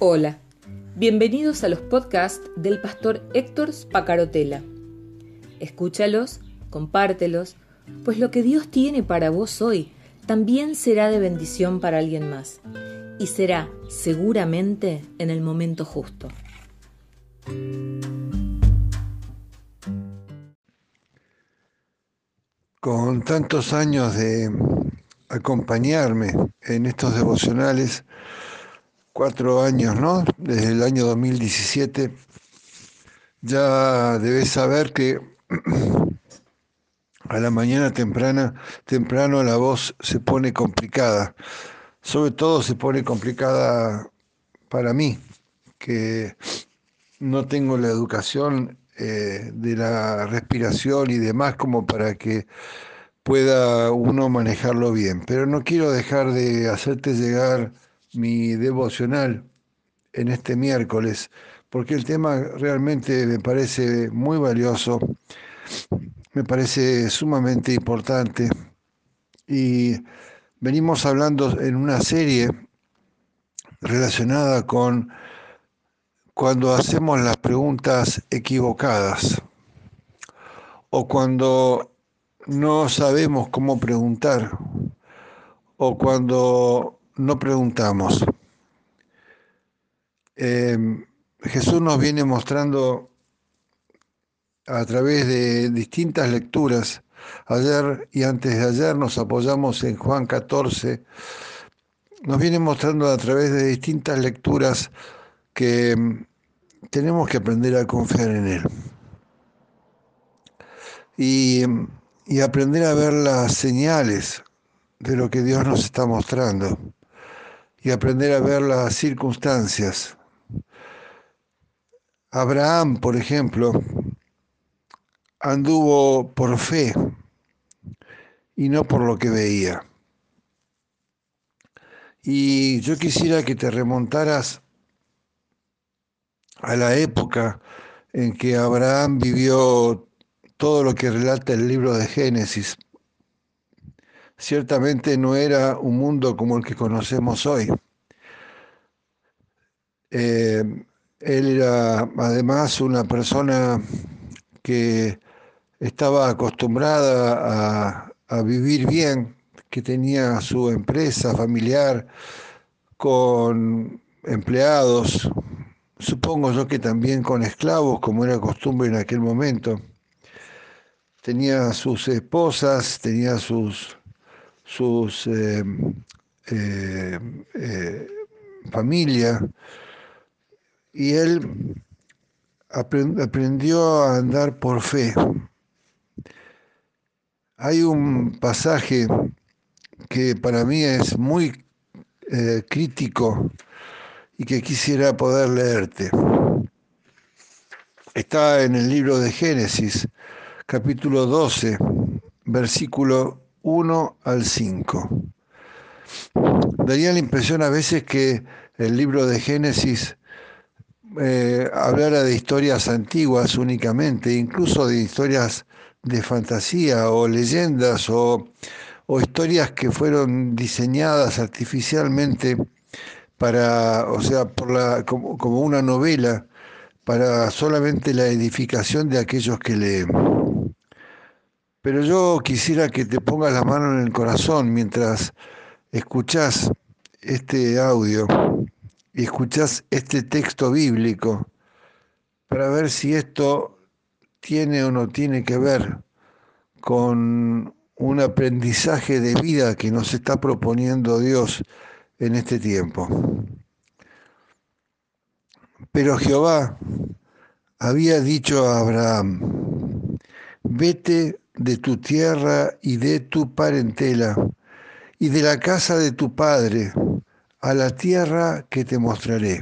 Hola, bienvenidos a los podcasts del pastor Héctor Spacarotela. Escúchalos, compártelos, pues lo que Dios tiene para vos hoy también será de bendición para alguien más y será seguramente en el momento justo. Con tantos años de acompañarme en estos devocionales, cuatro años, ¿no? Desde el año 2017, ya debes saber que a la mañana temprana, temprano la voz se pone complicada. Sobre todo se pone complicada para mí, que no tengo la educación eh, de la respiración y demás como para que pueda uno manejarlo bien. Pero no quiero dejar de hacerte llegar mi devocional en este miércoles, porque el tema realmente me parece muy valioso, me parece sumamente importante. Y venimos hablando en una serie relacionada con cuando hacemos las preguntas equivocadas o cuando no sabemos cómo preguntar o cuando no preguntamos. Em, Jesús nos viene mostrando a través de distintas lecturas. Ayer y antes de ayer nos apoyamos en Juan 14. Nos viene mostrando a través de distintas lecturas que em, tenemos que aprender a confiar en Él. Y, y aprender a ver las señales de lo que Dios nos está mostrando y aprender a ver las circunstancias. Abraham, por ejemplo, anduvo por fe y no por lo que veía. Y yo quisiera que te remontaras a la época en que Abraham vivió todo lo que relata el libro de Génesis, ciertamente no era un mundo como el que conocemos hoy. Eh, él era además una persona que estaba acostumbrada a, a, vivir bien, que tenía su empresa familiar con empleados, supongo yo que también con esclavos, como era costumbre en aquel momento. Tenía sus esposas, tenía sus sus eh, eh, eh, familia y él aprendió a andar por fe. Hay un pasaje que para mí es muy crítico y que quisiera poder leerte. Está en el libro de Génesis, capítulo 12, versículo 1 al 5. Daría la impresión a veces que el libro de Génesis eh, hablara de historias antiguas únicamente, incluso de historias de fantasía o leyendas o, historias que fueron diseñadas artificialmente para, o sea, por la, como, como una novela para solamente la edificación de aquellos que leen. Pero yo quisiera que te pongas la mano en el corazón mientras escuchás este audio y escuchás este texto bíblico para ver si esto tiene o no tiene que ver con un aprendizaje de vida que nos está proponiendo Dios en este tiempo. Pero Jehová había dicho a Abraham, vete de tu tierra y de tu parentela, y de la casa de tu padre, a la tierra que te mostraré.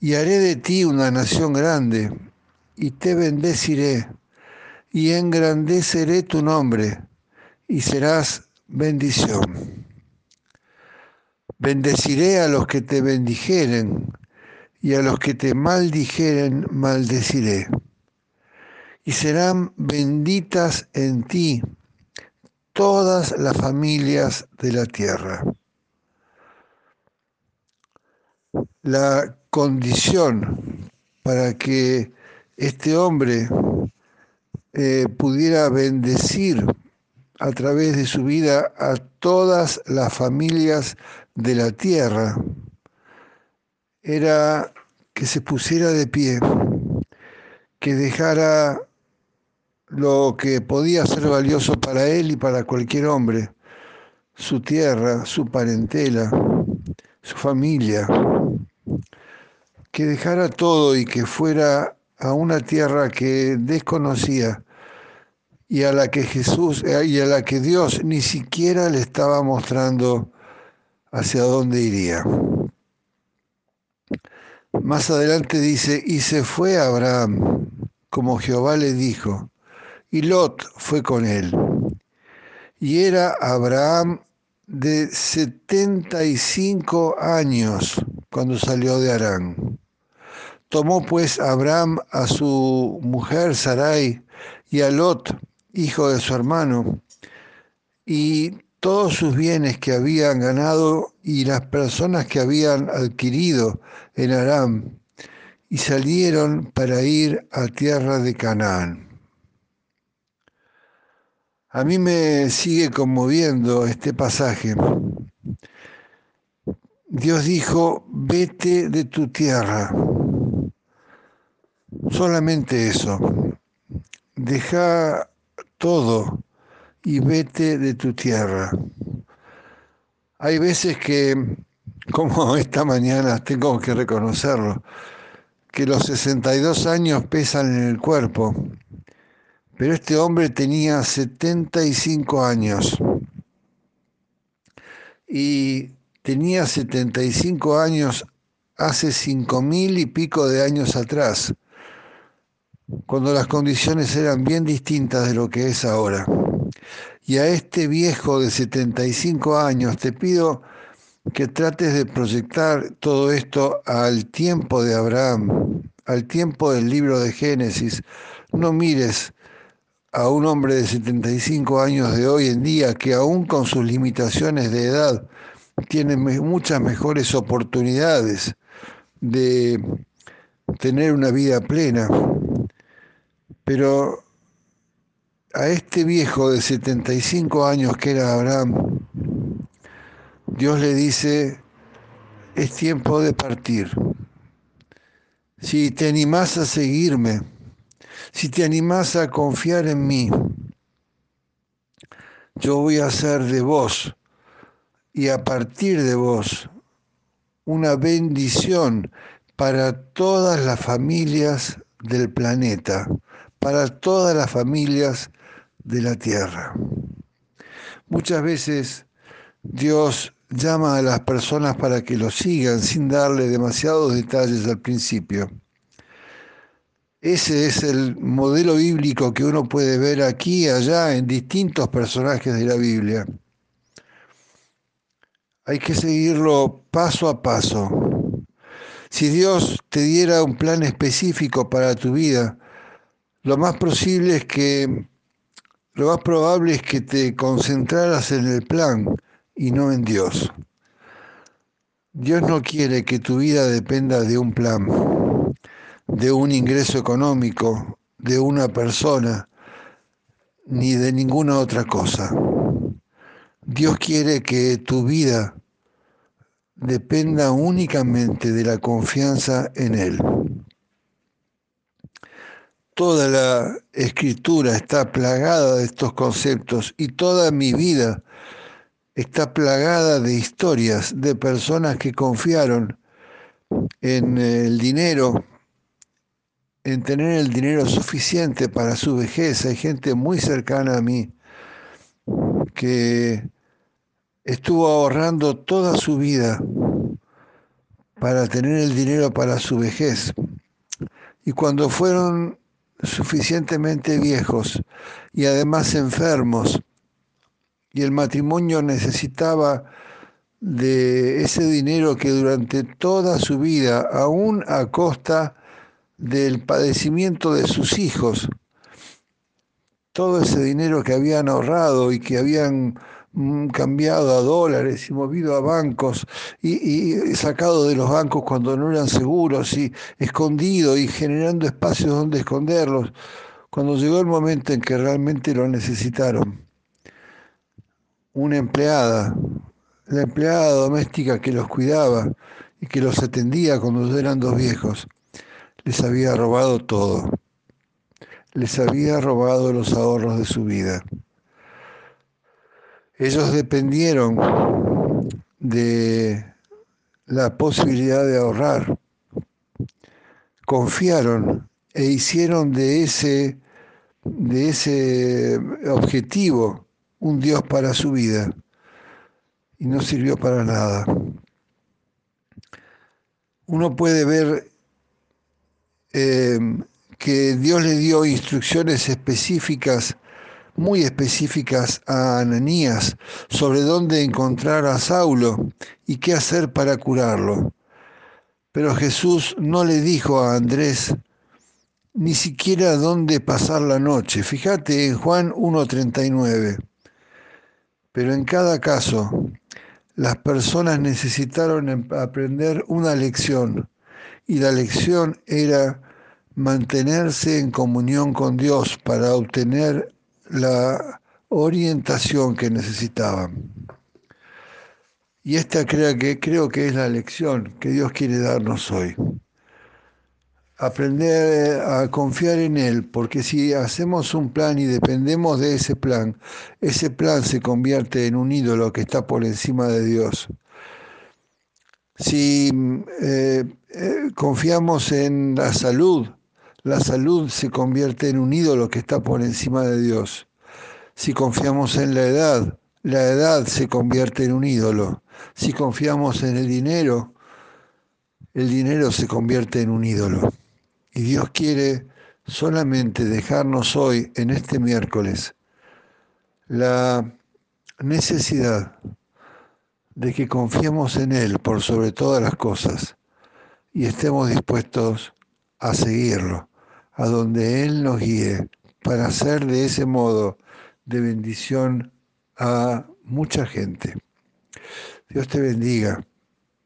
Y haré de ti una nación grande, y te bendeciré, y engrandeceré tu nombre, y serás bendición. Bendeciré a los que te bendijeren, y a los que te maldijeren maldeciré y serán benditas en ti todas las familias de la tierra. la condición para que este hombre eh, pudiera bendecir a través de su vida a todas las familias de la tierra era que se pusiera de pie, que dejara lo que podía ser valioso para él y para cualquier hombre, su tierra, su parentela, su familia, que dejara todo y que fuera a una tierra que desconocía y a la que Jesús eh, y a la que Dios ni siquiera le estaba mostrando hacia dónde iría. Más adelante dice, y se fue Abraham, como Jehová le dijo, y Lot fue con él. Y era Abraham de 75 años cuando salió de Arán. Tomó pues Abraham a su mujer Sarai y a Lot, hijo de su hermano, y todos sus bienes que habían ganado y las personas que habían adquirido en Aram, y salieron para ir a tierra de Canaán. A mí me sigue conmoviendo este pasaje. Dios dijo, vete de tu tierra. Solamente eso. Deja todo y vete de tu tierra. Hay veces que, como esta mañana, tengo que reconocerlo, que los 62 años pesan en el cuerpo, pero este hombre tenía 75 años y tenía 75 años hace cinco mil y pico de años atrás cuando las condiciones eran bien distintas de lo que es ahora. Y a este viejo de 75 años te pido que trates de proyectar todo esto al tiempo de Abraham, al tiempo del libro de Génesis. No mires a un hombre de 75 años de hoy en día que aún con sus limitaciones de edad tiene muchas mejores oportunidades de tener una vida plena. Pero a este viejo de 75 años que era Abraham, Dios le dice, es tiempo de partir. Si te animás a seguirme, si te animás a confiar en mí, yo voy a hacer de vos y a partir de vos una bendición para todas las familias del planeta para todas las familias de la tierra. Muchas veces Dios llama a las personas para que lo sigan sin darle demasiados detalles al principio. Ese es el modelo bíblico que uno puede ver aquí y allá en distintos personajes de la Biblia. Hay que seguirlo paso a paso. Si Dios te diera un plan específico para tu vida, lo más lo más probable es que te concentraras en el plan y no en Dios. Dios no quiere que tu vida dependa de un plan, de un ingreso económico, de una persona, ni de ninguna otra cosa. Dios quiere que tu vida dependa únicamente de la confianza en Él. Toda la escritura está plagada de estos conceptos y toda mi vida está plagada de historias de personas que confiaron en el dinero, en tener el dinero suficiente para su vejez. Hay gente muy cercana a mí que estuvo ahorrando toda su vida para tener el dinero para su vejez. Y cuando fueron suficientemente viejos y además enfermos, y el matrimonio necesitaba de ese dinero que durante toda su vida, aún a costa del padecimiento de sus hijos, todo ese dinero que habían ahorrado y que habían mm, cambiado a dólares y movido a bancos y, y, sacado de los bancos cuando no eran seguros y escondido y generando espacios donde esconderlos, cuando llegó el momento en que realmente lo necesitaron. Una empleada, la empleada doméstica que los cuidaba y que los atendía cuando eran dos viejos, les había robado todo les había robado los ahorros de su vida. Ellos dependieron de la posibilidad de ahorrar, confiaron e hicieron de ese, de ese objetivo un Dios para su vida y no sirvió para nada. Uno puede ver eh, que Dios le dio instrucciones específicas, muy específicas a Ananías sobre dónde encontrar a Saulo y qué hacer para curarlo. Pero Jesús no le dijo a Andrés ni siquiera dónde pasar la noche. Fíjate en Juan 1.39. Pero en cada caso, las personas necesitaron em, aprender una lección y la lección era mantenerse en comunión con Dios para obtener la orientación que necesitaban. Y esta creo que, creo que es la lección que Dios quiere darnos hoy. Aprender a confiar en Él, porque si hacemos un plan y dependemos de ese plan, ese plan se convierte en un ídolo que está por encima de Dios. Si eh, eh, confiamos en la salud, la salud se convierte en un ídolo que está por encima de Dios. Si confiamos en la edad, la edad se convierte en un ídolo. Si confiamos en el dinero, el dinero se convierte en un ídolo. Y Dios quiere solamente dejarnos hoy, en este miércoles, la necesidad de que confiemos en Él por sobre todas las cosas y estemos dispuestos a seguirlo, a donde Él nos guíe, para hacer de ese modo de bendición a mucha gente. Dios te bendiga.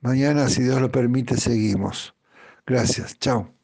Mañana, si Dios lo permite, seguimos. Gracias. Chao.